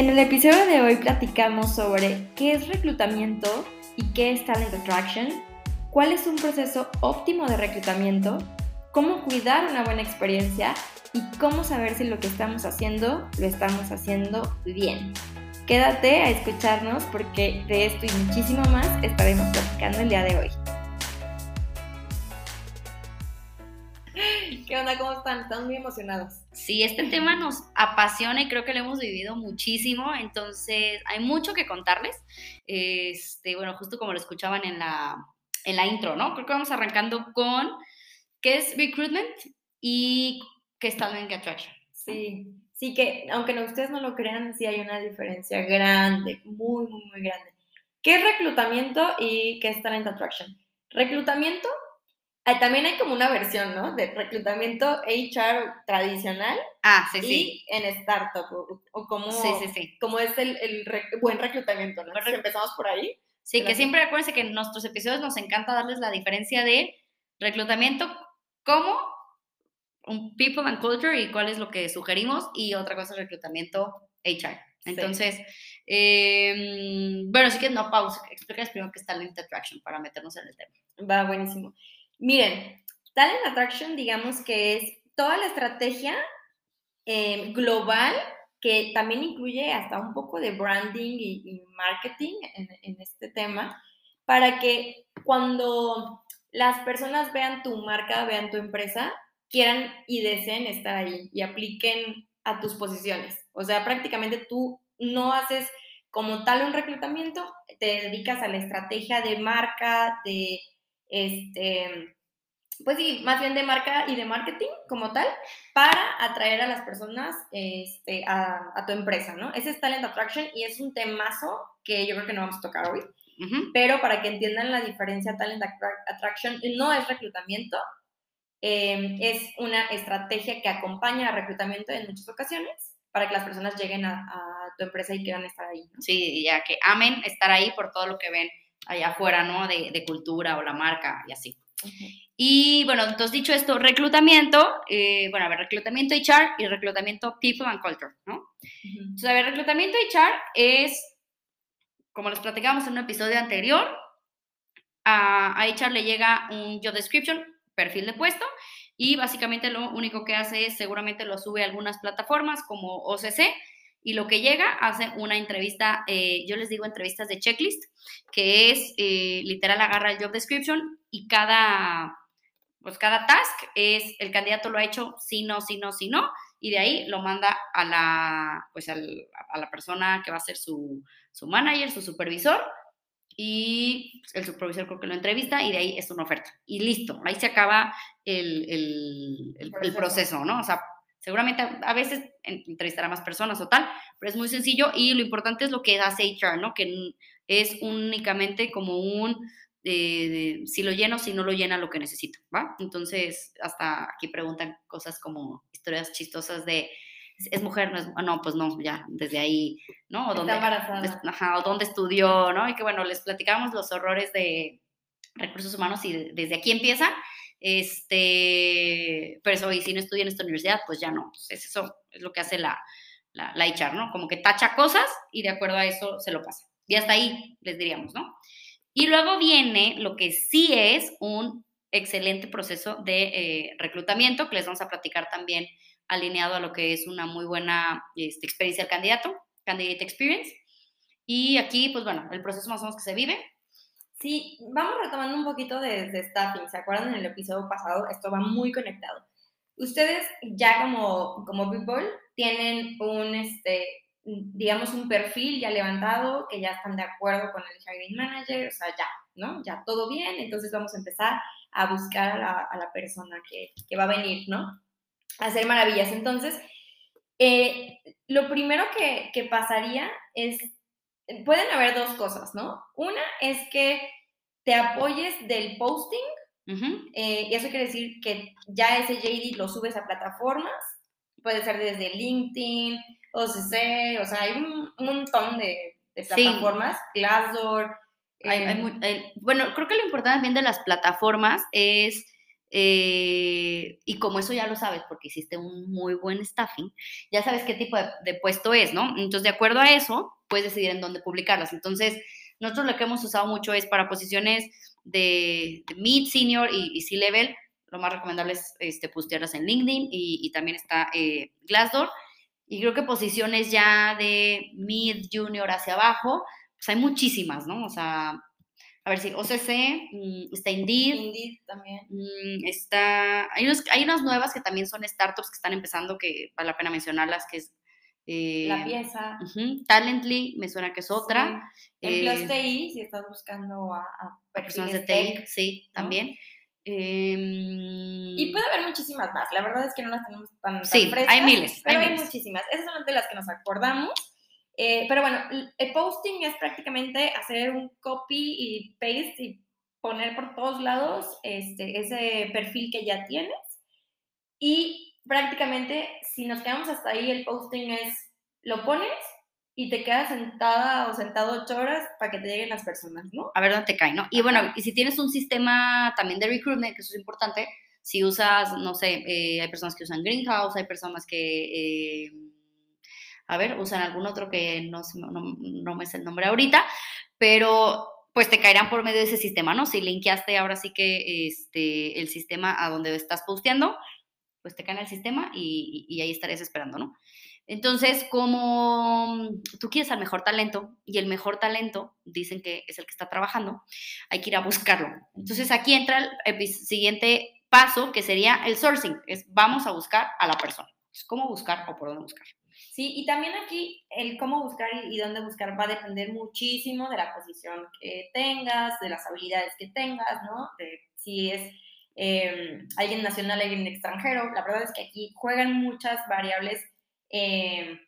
En el episodio de hoy platicamos sobre qué es reclutamiento y qué es talent attraction, cuál es un proceso óptimo de reclutamiento, cómo cuidar una buena experiencia y cómo saber si lo que estamos haciendo lo estamos haciendo bien. Quédate a escucharnos porque de esto y muchísimo más estaremos platicando el día de hoy. ¿Qué onda? ¿Cómo están? Están muy emocionados. Sí, este tema nos apasiona y creo que lo hemos vivido muchísimo, entonces hay mucho que contarles. Este, bueno, justo como lo escuchaban en la, en la intro, ¿no? Creo que vamos arrancando con qué es recruitment y qué es talent attraction. Sí, sí que aunque ustedes no lo crean, sí hay una diferencia grande, muy, muy, muy grande. ¿Qué es reclutamiento y qué es talent attraction? Reclutamiento también hay como una versión, ¿no? De reclutamiento HR tradicional. Ah, sí, sí. Y en startup, o, como, sí, sí, sí. como es el, el buen reclutamiento, ¿no? empezamos por ahí. Sí, que siempre acuérdense que en nuestros episodios nos encanta darles la diferencia de reclutamiento como un people and culture y cuál es lo que sugerimos y otra cosa es reclutamiento HR. Entonces, em, bueno, sí que no pausa, explícales primero qué es Talent Attraction para meternos en el tema. Va, buenísimo. Miren, Talent Attraction, digamos que es toda la estrategia eh, global que también incluye hasta un poco de branding y, marketing en, este tema, para que cuando las personas vean tu marca, vean tu empresa, quieran y deseen estar ahí y apliquen a tus posiciones. O sea, prácticamente tú no haces como tal un reclutamiento, te dedicas a la estrategia de marca, de este, pues sí, más bien de marca y de marketing como tal, para atraer a las personas este, a, tu empresa, ¿no? Ese es Talent Attraction y es un temazo que yo creo que no vamos a tocar hoy, pero para que entiendan la diferencia, Talent Attraction no es reclutamiento, em, es una estrategia que acompaña al reclutamiento en muchas ocasiones para que las personas lleguen a, tu empresa y quieran estar ahí. ¿no? Sí, ya que amen estar ahí por todo lo que ven allá afuera, ¿no? De, de cultura o la marca y así. Y bueno, entonces dicho esto, reclutamiento, eh, bueno, a ver, reclutamiento HR y reclutamiento People and Culture, ¿no? Entonces, a ver, reclutamiento HR es, como les platicábamos en un episodio anterior, a, a HR le llega un job description, perfil de puesto, y básicamente lo único que hace es seguramente lo sube a algunas plataformas como OCC y lo que llega hace una entrevista, eh, yo les digo entrevistas de checklist, que es eh, literal agarra el job description y cada, pues cada task es el candidato lo ha hecho sí, no, sí, no, sí, no, y de ahí lo manda a la, pues a la persona que va a ser su, su manager, su supervisor, y el supervisor creo que lo entrevista y de ahí es una oferta. Y listo, ahí se acaba el, el, el, el proceso, ¿no? O sea, Seguramente a veces entrevistará más personas o tal, pero es muy sencillo y lo importante es lo que hace HR, ¿no? Que es únicamente como un eh, si lo lleno, si no lo llena lo que necesito, ¿va? Entonces, hasta aquí preguntan cosas como historias chistosas de es mujer, no es, ah, no, pues no, ya, desde ahí, ¿no? O dónde, ajá, o dónde estudió, ¿no? Y que bueno, les platicamos los horrores de recursos humanos y desde aquí empieza este, pero eso, y si no estudia en esta universidad, pues ya no. es eso es lo que hace la, la, la HR, ¿no? Como que tacha cosas y de acuerdo a eso se lo pasa. Y hasta ahí les diríamos, ¿no? Y luego viene lo que sí es un excelente proceso de eh, reclutamiento, que les vamos a platicar también alineado a lo que es una muy buena este, experiencia del candidato, candidate experience. Y aquí, pues bueno, el proceso más o menos que se vive Sí, vamos retomando un poquito de, staffing. ¿Se acuerdan en el episodio pasado? Esto va muy conectado. Ustedes ya como, como people tienen un, este, digamos, un perfil ya levantado, que ya están de acuerdo con el hiring manager, o sea, ya, ¿no? Ya todo bien, entonces vamos a empezar a buscar a la, persona que, que, va a venir, ¿no? A hacer maravillas. Entonces, eh, lo primero que, que pasaría es pueden haber dos cosas, ¿no? Una es que te apoyes del posting, eh, y eso quiere decir que ya ese JD lo subes a plataformas, puede ser desde LinkedIn, OCC, o sea, hay un, montón de, plataformas, Glassdoor. Eh, bueno, creo que lo importante también de las plataformas es eh, y como eso ya lo sabes porque hiciste un muy buen staffing, ya sabes qué tipo de, puesto es, ¿no? Entonces, de acuerdo a eso, puedes decidir en dónde publicarlas. Entonces, nosotros lo que hemos usado mucho es para posiciones de, mid, senior y, C-level, lo más recomendable es este, postearlas en LinkedIn y, también está eh, Glassdoor. Y creo que posiciones ya de mid, junior hacia abajo, pues hay muchísimas, ¿no? O sea, a ver si OCC, mm, está Indeed. Indeed también. Mm, está, hay, hay unas nuevas que también son startups que están empezando, que vale la pena mencionarlas, que es... Eh, la pieza. Talently, me suena que es otra. En eh, TI, si estás buscando a, personas de TI, sí, también. Em, y puede haber muchísimas más. La verdad es que no las tenemos tan, sí, hay miles. Pero hay, muchísimas. Esas son de las que nos acordamos. Eh, pero bueno, el posting es prácticamente hacer un copy y paste y poner por todos lados este, ese perfil que ya tienes. Y prácticamente, si nos quedamos hasta ahí, el posting es, lo pones y te quedas sentada o sentado ocho horas para que te lleguen las personas, ¿no? A ver dónde te cae, ¿no? Y bueno, y si tienes un sistema también de recruitment, que eso es importante, si usas, no sé, eh, hay personas que usan Greenhouse, hay personas que... Eh, a ver, usan algún otro que no, no, me sé el nombre ahorita, pero pues te caerán por medio de ese sistema, ¿no? Si linkeaste ahora sí que este, el sistema a donde estás posteando, pues te cae en el sistema y, y, ahí estarías esperando, ¿no? Entonces, como tú quieres al mejor talento y el mejor talento dicen que es el que está trabajando, hay que ir a buscarlo. Entonces, aquí entra el siguiente paso que sería el sourcing, es vamos a buscar a la persona. Es cómo buscar o por dónde buscar. Sí, y también aquí el cómo buscar y, dónde buscar va a depender muchísimo de la posición que tengas, de las habilidades que tengas, ¿no? De si es em, alguien nacional, alguien extranjero. La verdad es que aquí juegan muchas variables em,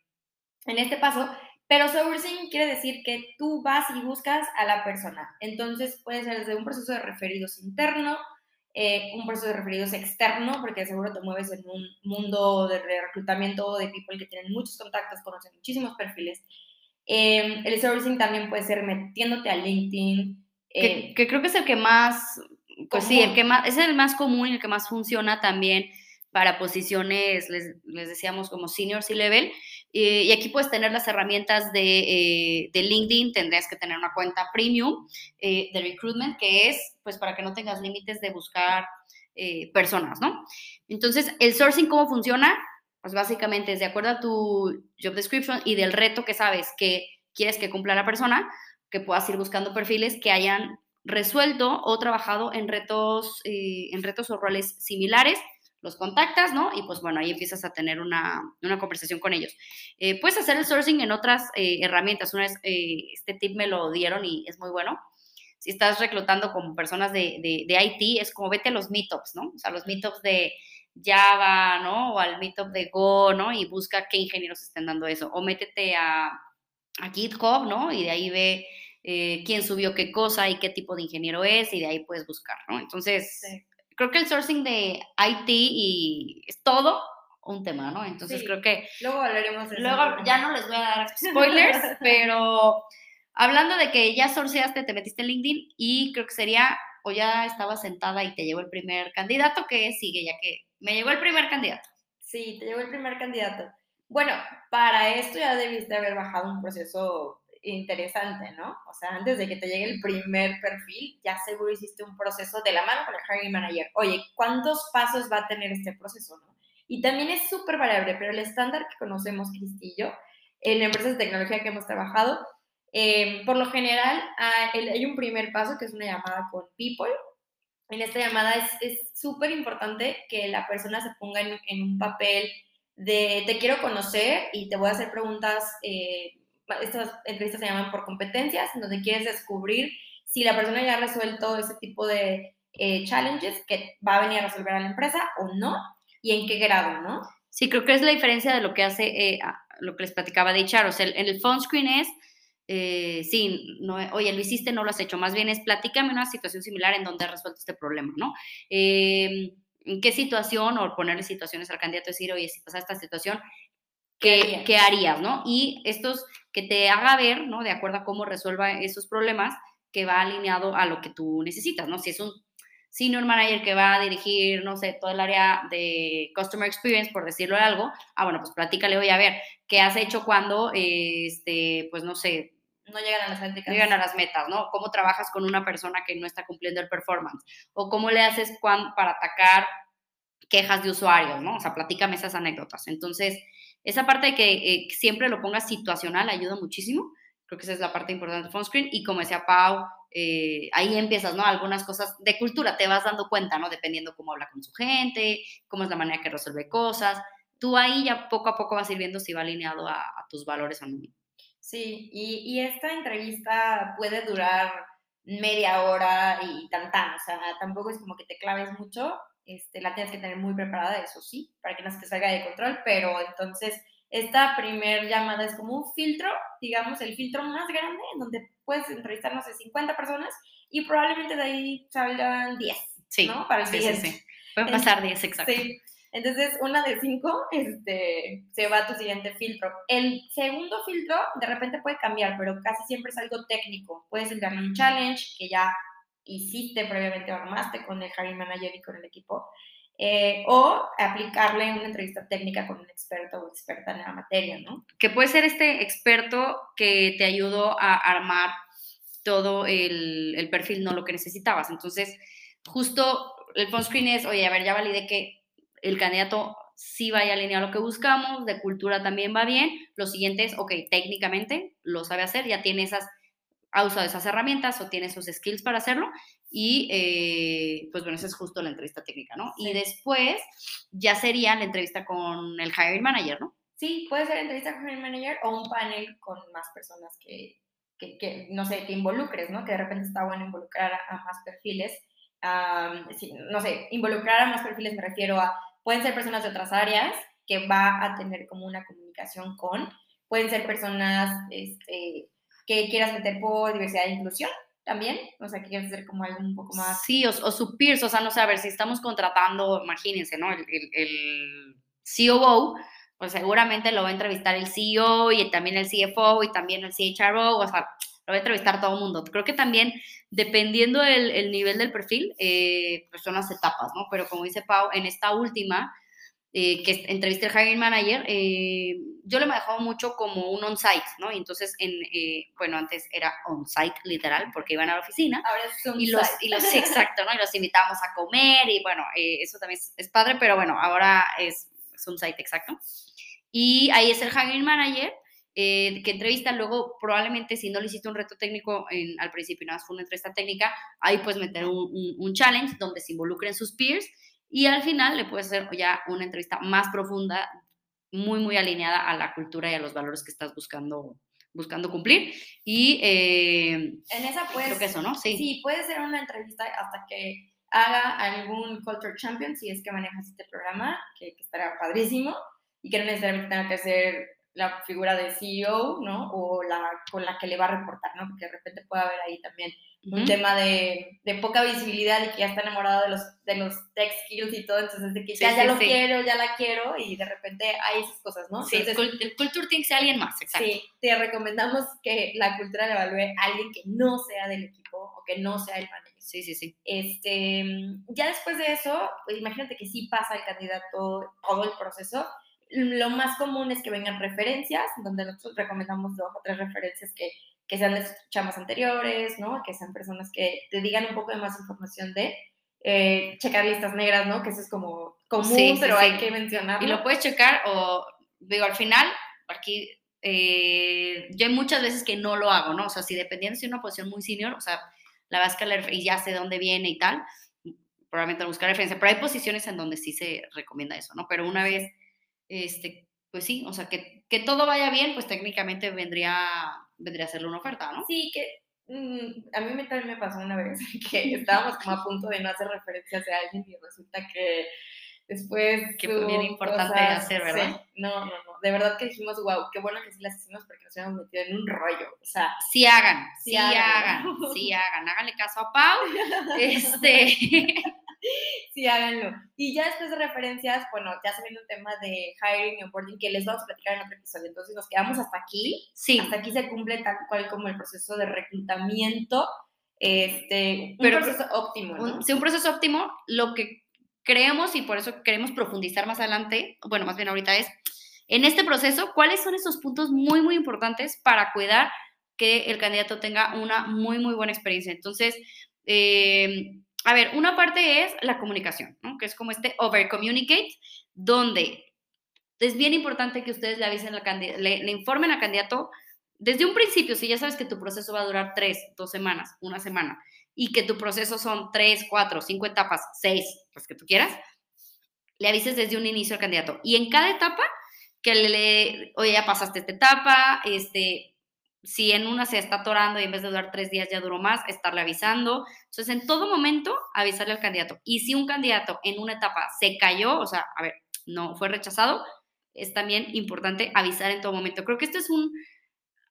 en este paso, pero sourcing quiere decir que tú vas y buscas a la persona. Entonces puede ser desde un proceso de referidos interno, eh, un proceso de referidos externo, porque seguro te mueves en un mundo de reclutamiento de people que tienen muchos contactos, conocen muchísimos perfiles. Eh, el sourcing también puede ser metiéndote a LinkedIn. Eh, que, creo que es el que más, pues sí, el que más, es el más común y el que más funciona también para posiciones, les, les decíamos, como senior C-level. y aquí puedes tener las herramientas de, de, LinkedIn, tendrías que tener una cuenta premium de recruitment, que es, pues, para que no tengas límites de buscar eh, personas, ¿no? Entonces, el sourcing, ¿cómo funciona? Pues básicamente es de acuerdo a tu job description y del reto que sabes que quieres que cumpla la persona, que puedas ir buscando perfiles que hayan resuelto o trabajado en retos, eh, en retos o roles similares los contactas, ¿no? Y pues bueno, ahí empiezas a tener una, conversación con ellos. Eh, puedes hacer el sourcing en otras eh, herramientas. Una vez, eh, este tip me lo dieron y es muy bueno. Si estás reclutando como personas de, de, IT, es como vete a los meetups, ¿no? O sea, los meetups de Java, ¿no? O al meetup de Go, ¿no? Y busca qué ingenieros estén dando eso. O métete a, a GitHub, ¿no? Y de ahí ve quién subió qué cosa y qué tipo de ingeniero es y de ahí puedes buscar, ¿no? Entonces, creo que el sourcing de IT y es todo un tema, ¿no? Entonces creo que... Luego hablaremos de Luego ya no les voy a dar spoilers, pero hablando de que ya sourceaste, te metiste en LinkedIn y creo que sería, o ya estabas sentada y te llegó el primer candidato, que sigue, ya que me llegó el primer candidato. Sí, te llegó el primer candidato. Bueno, para esto ya debiste haber bajado un proceso interesante, ¿no? O sea, antes de que te llegue el primer perfil, ya seguro hiciste un proceso de la mano con el hiring manager. Oye, ¿cuántos pasos va a tener este proceso, no? Y también es súper variable, pero el estándar que conocemos, Cristillo, en empresas de tecnología que hemos trabajado, eh, por lo general hay un primer paso que es una llamada con people. En esta llamada es súper importante que la persona se ponga en, un papel de te quiero conocer y te voy a hacer preguntas eh, estas entrevistas se llaman por competencias, donde quieres descubrir si la persona ya ha resuelto ese tipo de eh, challenges que va a venir a resolver a la empresa o no, y en qué grado, ¿no? Sí, creo que es la diferencia de lo que hace, eh, lo que les platicaba de echar. O sea, en el phone screen es, eh, sí, no, oye, lo hiciste, no lo has hecho. Más bien es, platícame una situación similar en donde has resuelto este problema, ¿no? Em, ¿En qué situación? O ponerle situaciones al candidato, decir, oye, si pasa esta situación, ¿qué, ¿qué harías, no? Y estos que te haga ver, ¿no? De acuerdo a cómo resuelva esos problemas, que va alineado a lo que tú necesitas, ¿no? Si es un, senior manager que va a dirigir, no sé, todo el área de customer experience, por decirlo algo, ah, bueno, pues platícale, voy a ver, ¿qué has hecho cuando, este, pues no sé, no llegan a las métricas. No llegan a las metas, ¿no? ¿Cómo trabajas con una persona que no está cumpliendo el performance? ¿O cómo le haces para atacar quejas de usuarios, ¿no? O sea, platícame esas anécdotas. Entonces, esa parte de que eh, siempre lo pongas situacional ayuda muchísimo. Creo que esa es la parte importante de phone screen. Y como decía Pau, eh, ahí empiezas, ¿no? Algunas cosas de cultura te vas dando cuenta, ¿no? Dependiendo cómo habla con su gente, cómo es la manera que resuelve cosas. Tú ahí ya poco a poco vas ir viendo si va alineado a, tus valores o no. Sí, y, y, esta entrevista puede durar media hora y tan tan, o sea, tampoco es como que te claves mucho, este, la tienes que tener muy preparada, eso sí, para que no se te salga de control, pero entonces esta primer llamada es como un filtro, digamos, el filtro más grande, en donde puedes entrevistar, no sé, 50 personas y probablemente de ahí salgan 10, sí, ¿no? Para el sí, sí, sí. Pueden pasar 10, exacto. Sí. Entonces, una de cinco este, se va a tu siguiente filtro. El segundo filtro de repente puede cambiar, pero casi siempre es algo técnico. Puedes enviarle un challenge que ya hiciste previamente o armaste con el hiring manager y con el equipo. Eh, o aplicarle una entrevista técnica con un experto o experta en la materia, ¿no? Que puede ser este experto que te ayudó a armar todo el, el perfil, no lo que necesitabas. Entonces, justo el phone screen es, oye, a ver, ya validé que el candidato sí vaya alineado a lo que buscamos, de cultura también va bien. Lo siguiente es, ok, técnicamente lo sabe hacer, ya tiene esas, ha usado esas herramientas o tiene esos skills para hacerlo. Y eh, pues bueno, esa es justo la entrevista técnica, ¿no? Y después ya sería la entrevista con el hiring manager, ¿no? Sí, puede ser entrevista con el hiring manager o un panel con más personas que, que, no sé, que involucres, ¿no? Que de repente está bueno involucrar a, más perfiles. no sé, involucrar a más perfiles me refiero a, pueden ser personas de otras áreas que va a tener como una comunicación con, pueden ser personas este, que quieras meter por diversidad e inclusión, también, o sea, que quieres hacer como algo un poco más... Sí, o, o su peers, o sea, no sé, a ver, si estamos contratando, imagínense, ¿no? El, el, el COO, pues seguramente lo va a entrevistar el CEO y también el CFO y también el CHRO, o sea, lo va a entrevistar todo el mundo. Creo que también, dependiendo el, el nivel del perfil, eh, pues son las etapas, ¿no? Pero como dice Pau, en esta última, eh, que entrevisté al hiring manager, eh, yo le manejaba mucho como un on-site, ¿no? Y entonces, en, eh, bueno, antes era on-site literal, porque iban a la oficina. Ahora es y los, y los, exacto, ¿no? Y los invitábamos a comer y bueno, eso también es, padre, pero bueno, ahora es, es on-site exacto. Y ahí es el hiring manager que entrevista, luego probablemente si no le hiciste un reto técnico en, al principio, nada más fue una entrevista técnica, ahí puedes meter un, un, un challenge donde se involucren sus peers y al final le puedes hacer ya una entrevista más profunda, muy, muy alineada a la cultura y a los valores que estás buscando buscando cumplir. Y eh, en esa puedes, creo que eso, ¿no? Sí. sí, puede ser una entrevista hasta que haga algún Culture Champion, si es que manejas este programa, que, que estará padrísimo, y que no necesariamente tenga que ser la figura de CEO, ¿no? O la con la que le va a reportar, ¿no? Porque de repente puede haber ahí también un tema de, de, poca visibilidad y que ya está enamorado de los, de los tech skills y todo, entonces de que ya, ya lo quiero, ya la quiero y de repente hay esas cosas, ¿no? Sí, el culture tiene que ser alguien más, exacto. Sí, te recomendamos que la cultura la evalúe a alguien que no sea del equipo o que no sea el manager. Sí, sí, sí. Este, ya después de eso, pues imagínate que sí pasa el candidato todo el proceso, lo más común es que vengan referencias, donde nosotros recomendamos dos o tres referencias que que sean de chamas anteriores, ¿no? Que sean personas que te digan un poco de más información de eh, checar listas negras, ¿no? Que eso es como común, pero hay que mencionarlo. Y lo puedes checar o, digo, al final, aquí, eh, yo hay muchas veces que no lo hago, ¿no? O sea, si dependiendo si una posición muy senior, o sea, la vas a escalar y ya sé de dónde viene y tal, probablemente buscar referencia, pero hay posiciones en donde sí se recomienda eso, ¿no? Pero una vez, este, pues sí, o sea, que, que todo vaya bien, pues técnicamente vendría vendría a hacerle una oferta, ¿no? Sí, que mm, a mí también me pasó una vez que estábamos como a punto de no hacer referencias a alguien y resulta que después... Que fue bien importante hacer, ¿verdad? No, no, no. De verdad que dijimos, wow, qué bueno que sí las hicimos porque nos habíamos metido en un rollo. O sea... Sí hagan, sí, hagan, sí hagan. Háganle caso a Pau. este... sí, háganlo. Y ya después de referencias, bueno, ya se viene un tema de hiring y onboarding que les vamos a platicar en otro episodio. Entonces nos quedamos hasta aquí. Sí. Hasta aquí se cumple tal cual como el proceso de reclutamiento este, un proceso óptimo, ¿no? Un, sí, un proceso óptimo. Lo que creemos y por eso queremos profundizar más adelante, bueno, más bien ahorita es, en este proceso, ¿cuáles son esos puntos muy, muy importantes para cuidar que el candidato tenga una muy, muy buena experiencia? Entonces, eh, a ver, una parte es la comunicación, ¿no? que es como este over communicate, donde es bien importante que ustedes le avisen, le, le informen al candidato desde un principio, si ya sabes que tu proceso va a durar tres, dos semanas, una semana, y que tu proceso son tres, cuatro, cinco etapas, seis, las que tú quieras, le avises desde un inicio al candidato. Y en cada etapa, que le, oye, ya pasaste esta etapa, este, si en una se está atorando y en vez de durar tres días ya duró más, estarle avisando. Entonces, en todo momento, avisarle al candidato. Y si un candidato en una etapa se cayó, o sea, a ver, no fue rechazado, es también importante avisar en todo momento. Creo que esto es un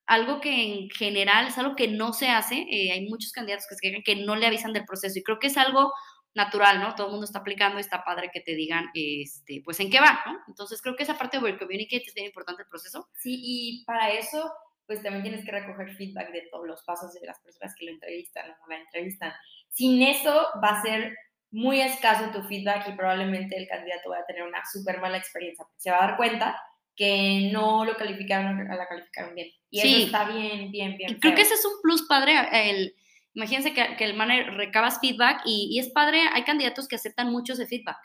algo que en general es algo que no se hace. Eh, hay muchos candidatos que se quejan que no le avisan del proceso y creo que es algo natural, ¿no? Todo el mundo está aplicando está padre que te digan, este, pues, en qué va, ¿no? Entonces, creo que esa parte de Communicate es bien importante el proceso. Sí, y para eso pues también tienes que recoger feedback de todos los pasos de las personas que lo entrevistan o la entrevistan. Sin eso va a ser muy escaso tu feedback y probablemente el candidato va a tener una súper mala experiencia. Se va a dar cuenta que no lo calificaron, la calificaron bien. Y eso está bien, bien, bien. Creo que ese es un plus padre. El, imagínense que, que el manager recabas feedback y, y, es padre, hay candidatos que aceptan mucho ese feedback.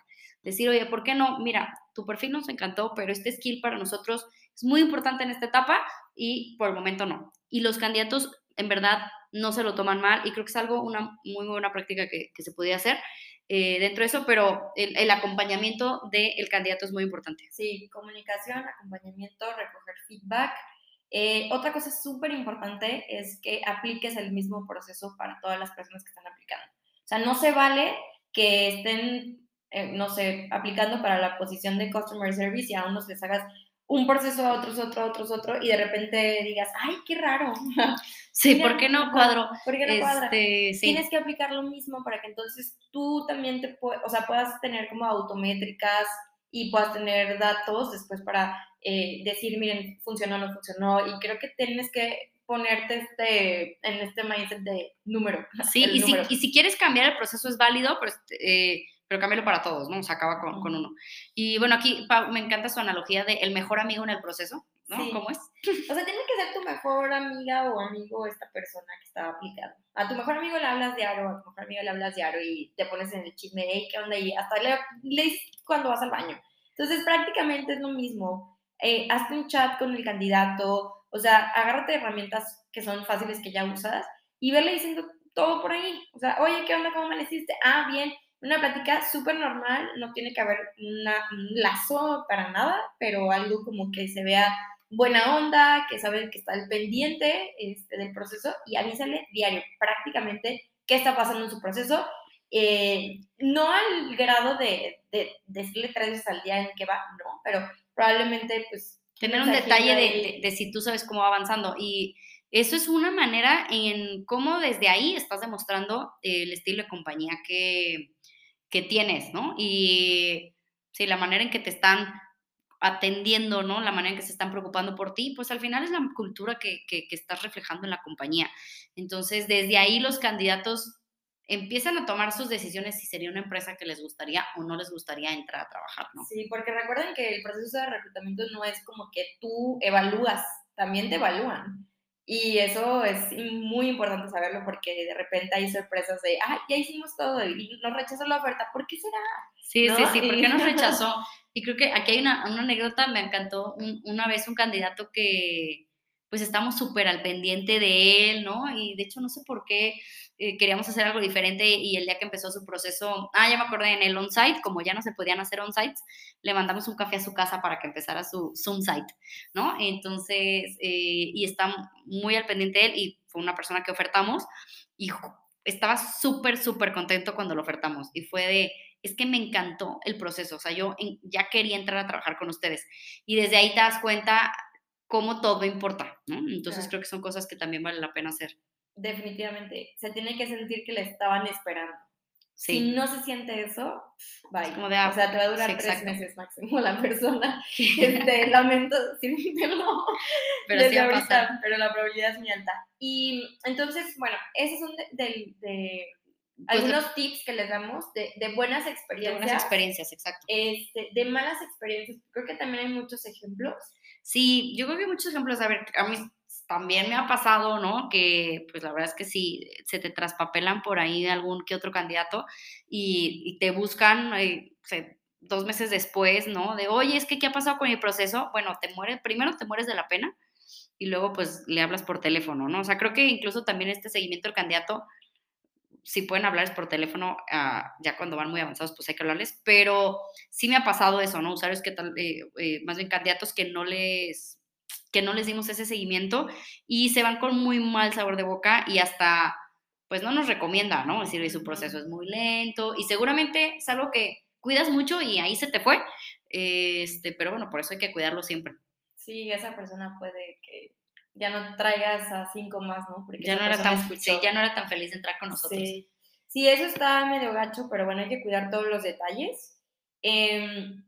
Decir, oye, ¿por qué no? Mira, tu perfil nos encantó, pero este skill para nosotros es muy importante en esta etapa y por el momento no. Y los candidatos en verdad no se lo toman mal y creo que es algo, una muy buena práctica que, se podía hacer eh, dentro de eso, pero el, acompañamiento del candidato es muy importante. Sí, comunicación, acompañamiento, recoger feedback. Eh, otra cosa súper importante es que apliques el mismo proceso para todas las personas que están aplicando. O sea, no se vale que estén, eh, no sé, aplicando para la posición de Customer Service y a unos les hagas un proceso a otros, otro, otros, otro, y de repente digas, ay, qué raro. Sí, ¿por qué no cuadro? ¿Por qué no cuadra? Este, Tienes que aplicar lo mismo para que entonces tú también te o sea, puedas tener como autométricas y puedas tener datos después para eh, decir, miren, funcionó o no funcionó, y creo que tienes que ponerte este, en este mindset de número. Sí, y si, y si, quieres cambiar el proceso es válido, pero... Eh, pero cámbialo para todos, ¿no? Se acaba con, con, uno. Y bueno, aquí me encanta su analogía de el mejor amigo en el proceso, ¿no? ¿Cómo es? O sea, tiene que ser tu mejor amiga o amigo esta persona que está aplicando. A tu mejor amigo le hablas diario, a tu mejor amigo le hablas diario y te pones en el chisme, hey, ¿qué onda? Y hasta le, lees cuando vas al baño. Entonces, prácticamente es lo mismo. Eh, hazte un chat con el candidato, o sea, agárrate herramientas que son fáciles que ya usas y verle diciendo todo por ahí. O sea, oye, ¿qué onda? ¿Cómo amaneciste? Ah, bien una plática súper normal, no tiene que haber un lazo para nada, pero algo como que se vea buena onda, que sabe que está al pendiente este, del proceso y avísale diario, prácticamente, qué está pasando en su proceso. Eh, no al grado de, decirle tres veces al día en qué va, no, pero probablemente pues... Tener un detalle de, de, si tú sabes cómo va avanzando y eso es una manera en cómo desde ahí estás demostrando el estilo de compañía que, que tienes, ¿no? Y sí, la manera en que te están atendiendo, ¿no? La manera en que se están preocupando por ti, pues al final es la cultura que, que, estás reflejando en la compañía. Entonces, desde ahí los candidatos empiezan a tomar sus decisiones si sería una empresa que les gustaría o no les gustaría entrar a trabajar, ¿no? Sí, porque recuerden que el proceso de reclutamiento no es como que tú evalúas, también te evalúan. Y eso es muy importante saberlo porque de repente hay sorpresas de, ah, ya hicimos todo y nos rechazó la oferta, ¿por qué será? Sí, sí, sí, ¿por qué nos rechazó? Y creo que aquí hay una, una anécdota, me encantó una vez un candidato que pues estamos súper al pendiente de él, ¿no? Y de hecho no sé por qué eh, queríamos hacer algo diferente y el día que empezó su proceso, ah, ya me acordé, en el on-site, como ya no se podían hacer on-sites, le mandamos un café a su casa para que empezara su Zoom-site, ¿no? Entonces, eh, y está muy al pendiente de él y fue una persona que ofertamos y estaba súper, súper contento cuando lo ofertamos y fue de, es que me encantó el proceso, o sea, yo ya quería entrar a trabajar con ustedes y desde ahí te das cuenta cómo todo importa, ¿no? Entonces creo que son cosas que también vale la pena hacer definitivamente se tiene que sentir que le estaban esperando. Si no se siente eso, bye. Como de, o sea, te va a durar tres meses máximo la persona. Este, lamento decirlo pero desde ahorita, pero la probabilidad es muy alta. Y entonces, bueno, esos son de, de, pues algunos tips que les damos de, de, buenas experiencias. De buenas experiencias, exacto. Este, de malas experiencias, creo que también hay muchos ejemplos. Sí, yo creo que hay muchos ejemplos. A ver, a mí también me ha pasado, ¿no? Que pues la verdad es que sí, se te traspapelan por ahí algún que otro candidato y, te buscan eh, dos meses después, ¿no? De, oye, es que, ¿qué ha pasado con mi proceso? Bueno, te mueres, primero te mueres de la pena y luego pues le hablas por teléfono, ¿no? O sea, creo que incluso también este seguimiento del candidato, si pueden hablarles por teléfono, ah, ya cuando van muy avanzados, pues hay que hablarles, pero sí me ha pasado eso, ¿no? Usuarios que tal, eh, eh, más bien candidatos que no les que no les dimos ese seguimiento y se van con muy mal sabor de boca y hasta, pues no nos recomienda, ¿no? Es decir, su proceso es muy lento y seguramente es algo que cuidas mucho y ahí se te fue, este, pero bueno, por eso hay que cuidarlo siempre. Sí, esa persona puede que ya no traigas a cinco más, ¿no? Porque ya no, era tan, ya no era tan feliz de entrar con nosotros. Sí. sí. eso está medio gacho, pero bueno, hay que cuidar todos los detalles. Em,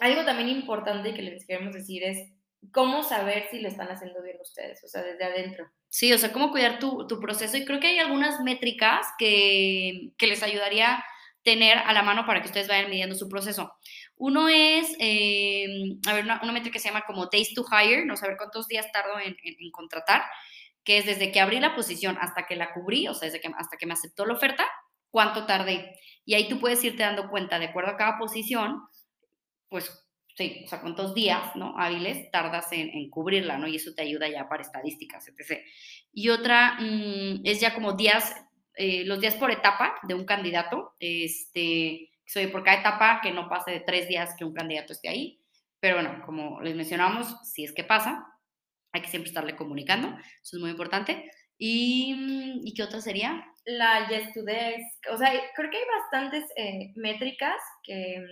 algo también importante que les queremos decir es cómo saber si lo están haciendo bien ustedes, o sea, desde adentro. Sí, o sea, cómo cuidar tu, proceso. Y creo que hay algunas métricas que, les ayudaría tener a la mano para que ustedes vayan midiendo su proceso. Uno es, eh, a ver, una, métrica que se llama como Days to Hire, no saber cuántos días tardo en, contratar, que es desde que abrí la posición hasta que la cubrí, o sea, desde que, hasta que me aceptó la oferta, cuánto tardé. Y ahí tú puedes irte dando cuenta, de acuerdo a cada posición, pues sí, o sea, cuántos días, ¿no? Hábiles tardas en, cubrirla, ¿no? Y eso te ayuda ya para estadísticas, etc. Y otra mm, es ya como días, eh, los días por etapa de un candidato, este, soy por cada etapa que no pase de tres días que un candidato esté ahí. Pero bueno, como les mencionamos, si es que pasa, hay que siempre estarle comunicando, eso es muy importante. ¿Y, mm, ¿y qué otra sería? La Yes to Desk. O sea, creo que hay bastantes eh, métricas que,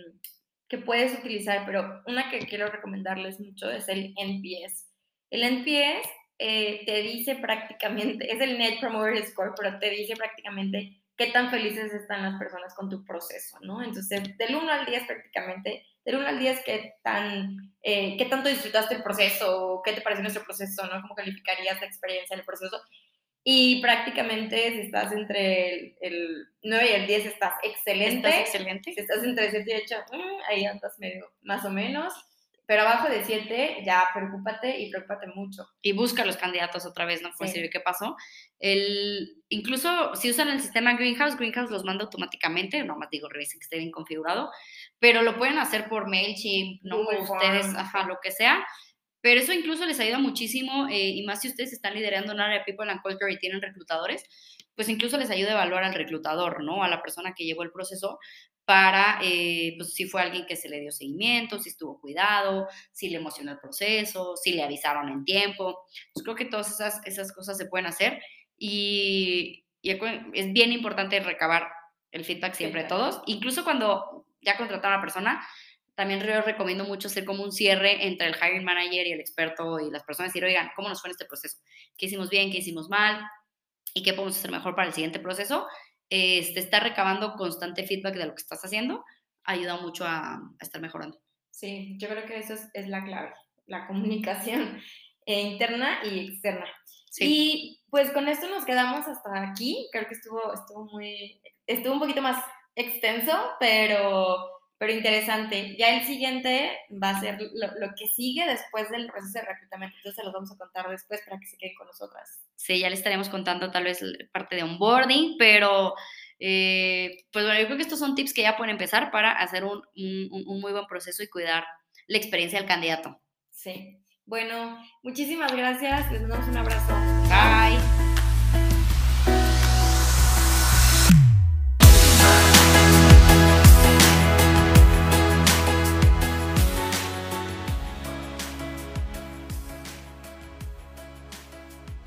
que puedes utilizar, pero una que quiero recomendarles mucho es el NPS. El NPS eh, te dice prácticamente, es el Net Promoter Score, pero te dice prácticamente qué tan felices están las personas con tu proceso, ¿no? Entonces, del 1 al 10 prácticamente, del 1 al 10 qué, tan, eh, qué tanto disfrutaste el proceso, qué te pareció nuestro proceso, ¿no? ¿Cómo calificarías la experiencia en el proceso? Y prácticamente si estás entre el, 9 y el 10 estás excelente. Estás excelente. Si estás entre 7 y 8, mm, ahí andas medio más o menos. Pero abajo de 7 ya preocúpate y preocúpate mucho. Y busca los candidatos otra vez, ¿no? Por sí. qué pasó. El, incluso si usan el sistema Greenhouse, Greenhouse los manda automáticamente, no más digo, revisen que esté bien configurado, pero lo pueden hacer por MailChimp, ¿no? Ustedes, ajá, lo que sea pero eso incluso les ayuda muchísimo, eh, y más si ustedes están liderando un área de People and Culture y tienen reclutadores, pues incluso les ayuda a evaluar al reclutador, ¿no? A la persona que llevó el proceso para, eh, pues si fue alguien que se le dio seguimiento, si estuvo cuidado, si le emocionó el proceso, si le avisaron en tiempo. Pues creo que todas esas, esas cosas se pueden hacer y, es bien importante recabar el feedback siempre de todos, incluso cuando ya contrataron a la persona, también yo recomiendo mucho hacer como un cierre entre el hiring manager y el experto y las personas, decir, oigan, ¿cómo nos fue en este proceso? ¿Qué hicimos bien? ¿Qué hicimos mal? ¿Y qué podemos hacer mejor para el siguiente proceso? Este, estar recabando constante feedback de lo que estás haciendo ayuda mucho a, estar mejorando. Sí, yo creo que eso es, la clave, la comunicación interna y externa. Sí. Y pues con esto nos quedamos hasta aquí. Creo que estuvo, estuvo muy, estuvo un poquito más extenso, pero pero interesante. Ya el siguiente va a ser lo, que sigue después del proceso de reclutamiento. Entonces se los vamos a contar después para que se queden con nosotras. Sí, ya le estaremos contando tal vez parte de onboarding, pero eh, pues bueno, yo creo que estos son tips que ya pueden empezar para hacer un, un muy buen proceso y cuidar la experiencia del candidato. Sí. Bueno, muchísimas gracias. Les damos un abrazo.